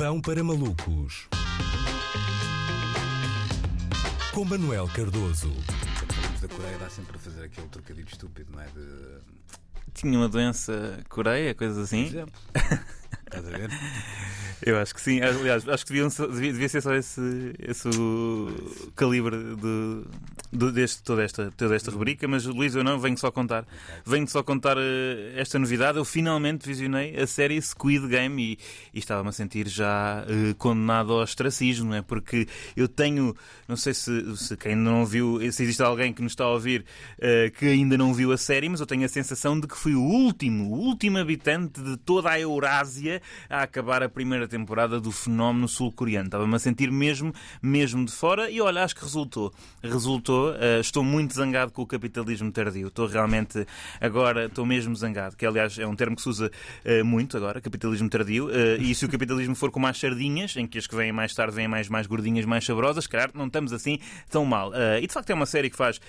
Pão para malucos. Com Manuel Cardoso. Falamos da Coreia, dá sempre a fazer aquele trocadilho estúpido, não é? De... Tinha uma doença Coreia, coisas Por assim. exemplo. Estás a ver? Eu acho que sim. Aliás, acho que deviam devia, devia ser só esse, esse o calibre de, de- deste, toda, esta, toda esta rubrica. Mas, Luís, eu não venho só contar. Venho só contar eh, esta novidade. Eu finalmente visionei a série Squid Game e, e estava-me a sentir já eh, condenado ao ostracismo, é? Porque eu tenho, não sei se, se quem não viu, se existe alguém que nos está a ouvir eh, que ainda não viu a série, mas eu tenho a sensação de que fui o último, o último habitante de toda a Eurásia a acabar a primeira temporada do fenómeno sul-coreano. Estava-me a sentir mesmo, mesmo de fora e olha, acho que resultou. Resultou. eh, estou muito zangado com o capitalismo tardio. Estou realmente agora, estou mesmo zangado, que aliás é um termo que se usa eh, muito agora, capitalismo tardio. eh, e se o capitalismo for como as sardinhas, em que as que vêm mais tarde vêm mais, mais gordinhas, mais saborosas, claro, não estamos assim tão mal. E de facto é uma série que faz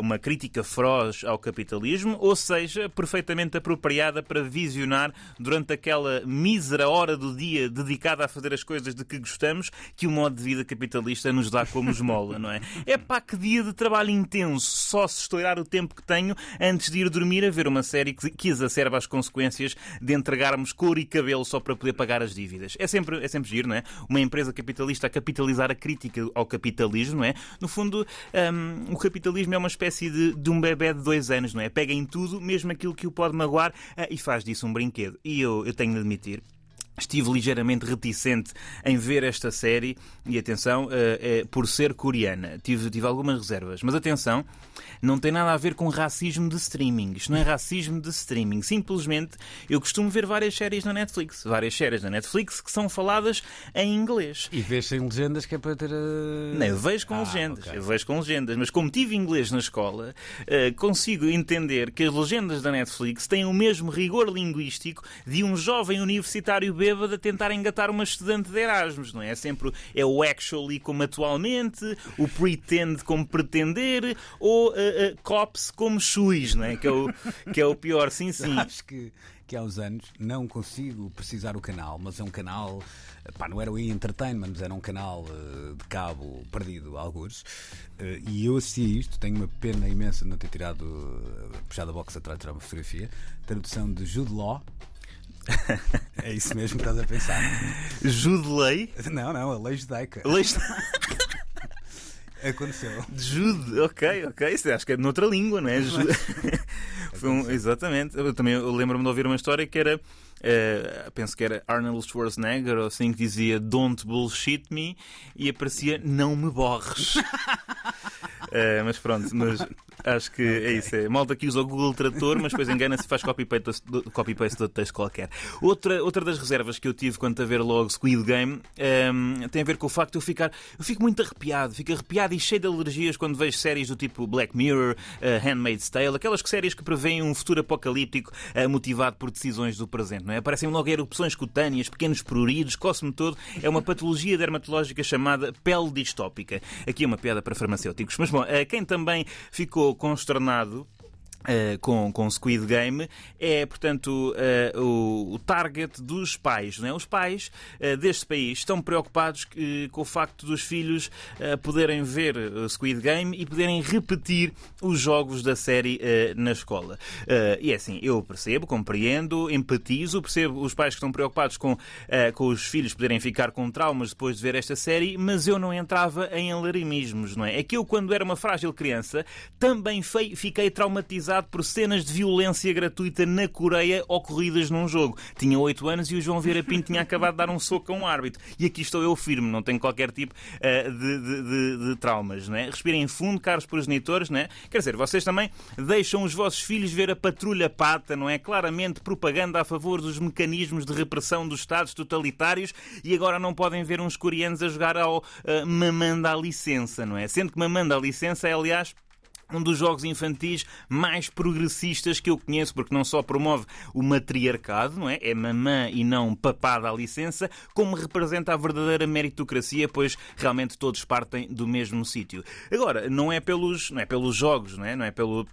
uma crítica feroz ao capitalismo, ou seja, perfeitamente apropriada para visionar durante aquela mísera hora do dia dedicada a fazer as coisas de que gostamos que o modo de vida capitalista nos dá como esmola, não é? É pá, que dia de trabalho intenso, só se estourar o tempo que tenho antes de ir dormir a ver uma série que, exacerba as consequências de entregarmos cor e cabelo só para poder pagar as dívidas. É sempre, é sempre giro, não é? Uma empresa capitalista a capitalizar a crítica ao capitalismo, não é? No fundo, hum, o capitalismo é uma espécie de, de um bebê de dois anos, não é? Pega em tudo, mesmo aquilo que o pode magoar, ah, e faz disso um brinquedo. E eu, eu tenho de admitir. Estive ligeiramente reticente em ver esta série e atenção, eh, eh, por ser coreana, tive, tive algumas reservas. Mas atenção, não tem nada a ver com racismo de streaming. Isto não é racismo de streaming. Simplesmente eu costumo ver várias séries na Netflix. Várias séries na Netflix que são faladas em inglês. E vês sem legendas que é para ter. a- Não, eu vejo com Ah, legendas, ok. eu vejo com legendas, mas como tive inglês na escola, eh, consigo entender que as legendas da Netflix têm o mesmo rigor linguístico de um jovem universitário a tentar engatar uma estudante de Erasmus, não é? É sempre é o actually como atualmente, o pretend como pretender, ou eh, eh, cops como chuis, não é? Que é o, que é o pior, sim, sim. Acho que, que há uns anos não consigo precisar o canal, mas é um canal. Pá, não era o E! Entertainment, mas era um canal eh, de cabo perdido, alguns. Eh, e eu assisti isto, tenho uma pena imensa de não ter tirado, uh, puxado a box atrás de tirar uma fotografia. Tradução de Jude Law. é isso mesmo que estás a pensar. Judelei. Não, não, a lei judaica. Leis- Aconteceu. Jude, ok, ok. Isso acho que é noutra língua, não é? Ju- Foi um- exatamente. Eu também lembro-me de ouvir uma história que era. eh, penso que era Arnold Schwarzenegger ou assim que dizia Don't bullshit me e aparecia Não me borres. Eh, mas pronto, mas acho que é isso. É malta que usa o Google Trator, mas depois engana-se e faz copy-paste do- copy-paste de outro texto qualquer. Outra, outra das reservas que eu tive quanto a ver logo Squid Game ehm, tem a ver com o facto de eu ficar. Eu fico muito arrepiado, fico arrepiado e cheio de alergias quando vejo séries do tipo Black Mirror, eh, Handmaid's Tale, aquelas séries que prevêem um futuro apocalíptico eh, motivado por decisões do presente, não é? Aparecem logo erupções cutâneas, pequenos pruridos, coço-me todo. É uma patologia dermatológica chamada pele distópica. Aqui é uma piada para farmacêuticos. Mas bom, eh, quem também ficou consternado. Eh, com, com Squid Game é, portanto, eh, o, o target dos pais. Não é? Os pais eh, deste país estão preocupados que- com o facto dos filhos poderem ver Squid Game e poderem repetir os jogos da série na escola. E é assim, eu percebo, compreendo, empatizo, percebo os pais que estão preocupados com, com os filhos poderem ficar com traumas depois de ver esta série, mas eu não entrava em alarmismos, não é? É que eu, quando era uma frágil criança, também fiquei traumatizado por cenas de violência gratuita na Coreia ocorridas num jogo. Tinha 8 anos e o João Vieira Pinto tinha acabado de dar um soco a um árbitro. E aqui estou eu firme, não tenho qualquer tipo eh, de, de- de- de traumas, não é? Respirem fundo, caros progenitores, não é? Quer dizer, vocês também deixam os vossos filhos ver a patrulha pata, não é? Claramente propaganda a favor dos mecanismos de repressão dos Estados totalitários e agora não podem ver uns coreanos a jogar ao mamanda à licença, não é? Sendo que mamanda à licença é, aliás, um dos jogos infantis mais progressistas que eu conheço, porque não só promove o matriarcado, não é? É mamã e não papada à licença, como representa a verdadeira meritocracia, pois realmente todos partem do mesmo sítio. Agora, não é pelos, não é pelos jogos, não é? Não é pelo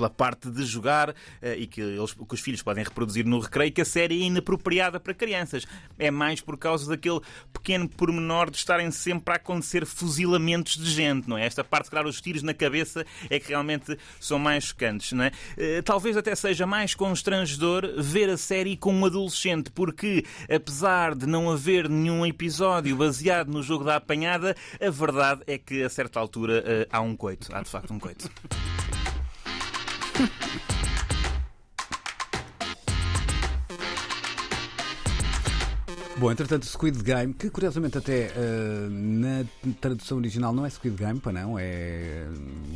pela parte de jogar eh, e que, eles, que os filhos podem reproduzir no recreio, que a série é inapropriada para crianças. É mais por causa daquele pequeno pormenor de estarem sempre a acontecer fuzilamentos de gente, não é? Esta parte, claro, os tiros na cabeça é que realmente são mais chocantes, não é? Eh, talvez até seja mais constrangedor ver a série com um adolescente, porque apesar de não haver nenhum episódio baseado no jogo da apanhada, a verdade é que a certa altura eh, há um coito. Há de facto um coito. Bom, entretanto, Squid Game, que curiosamente até uh, na tradução original não é Squid Game, para não, é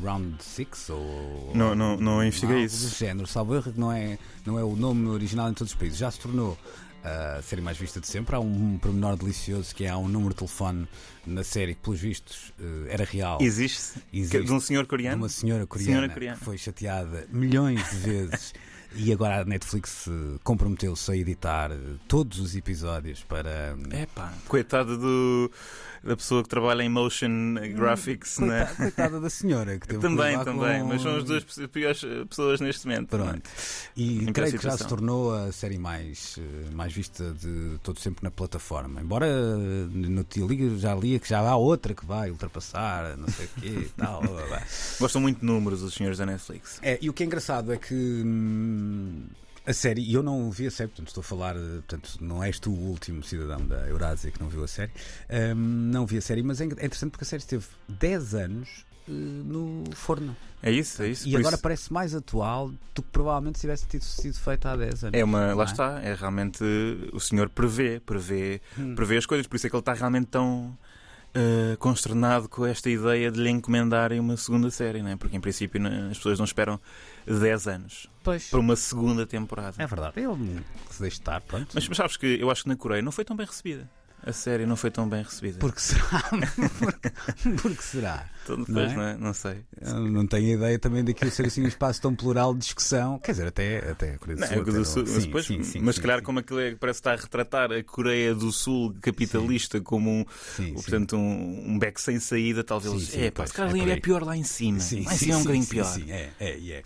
Round 6 ou. Não, não, não investiguei isso. Do género, salvo erro, que não é, não é o nome original em todos os países. Já se tornou a série mais vista de sempre. Há um pormenor delicioso que é há um número de telefone na série que, pelos vistos, uh, era real. Existe? Existe. De um senhor coreano? De uma senhora coreana, senhora coreana. que foi chateada milhões de vezes. E agora a Netflix comprometeu-se a editar todos os episódios para. Epá, coitada do, da pessoa que trabalha em motion graphics, hum, né? Coitada da senhora que teve Também, que também, com... mas são as duas piores pessoas neste momento. Pronto. E creio que já se tornou a série mais, mais vista de todo sempre na plataforma. Embora no Tio já lia que já há outra que vai ultrapassar, não sei o quê e tal. Gostam muito de números os senhores da Netflix. É, e o que é engraçado é que. Hum, a série, e eu não vi a série, portanto estou a falar, portanto não és tu o último cidadão da Eurásia que não viu a série, um, não vi a série, mas é interessante porque a série esteve 10 anos uh, no forno. É isso, é isso. E agora isso... parece mais atual do que provavelmente se tivesse tido, sido feito há 10 anos. É uma, lá é? está, é realmente o senhor prevê, prevê, hum. prevê as coisas, por isso é que ele está realmente tão uh, consternado com esta ideia de lhe encomendarem uma segunda série, não é? porque em princípio as pessoas não esperam 10 anos pois. para uma segunda temporada. É verdade, ele se deixa estar, pronto. Mas, mas sabes que eu acho que na Coreia não foi tão bem recebida. A série não foi tão bem recebida. Porque será? porque, porque será? Depois, não, é? não, é? não sei. Eu não tenho ideia também daquilo ser assim um espaço tão plural de discussão. Quer dizer, até, até a Coreia do Sul. Não, do Sul sim, mas, sim, sim, mas claro, como aquilo é, parece estar a retratar a Coreia do Sul capitalista como um, portanto, um, um beco sem saída, talvez. é, pá, se calhar é, é pior lá em cima. Sim, lá em cima é um bocadinho pior. Sim, é, é, é.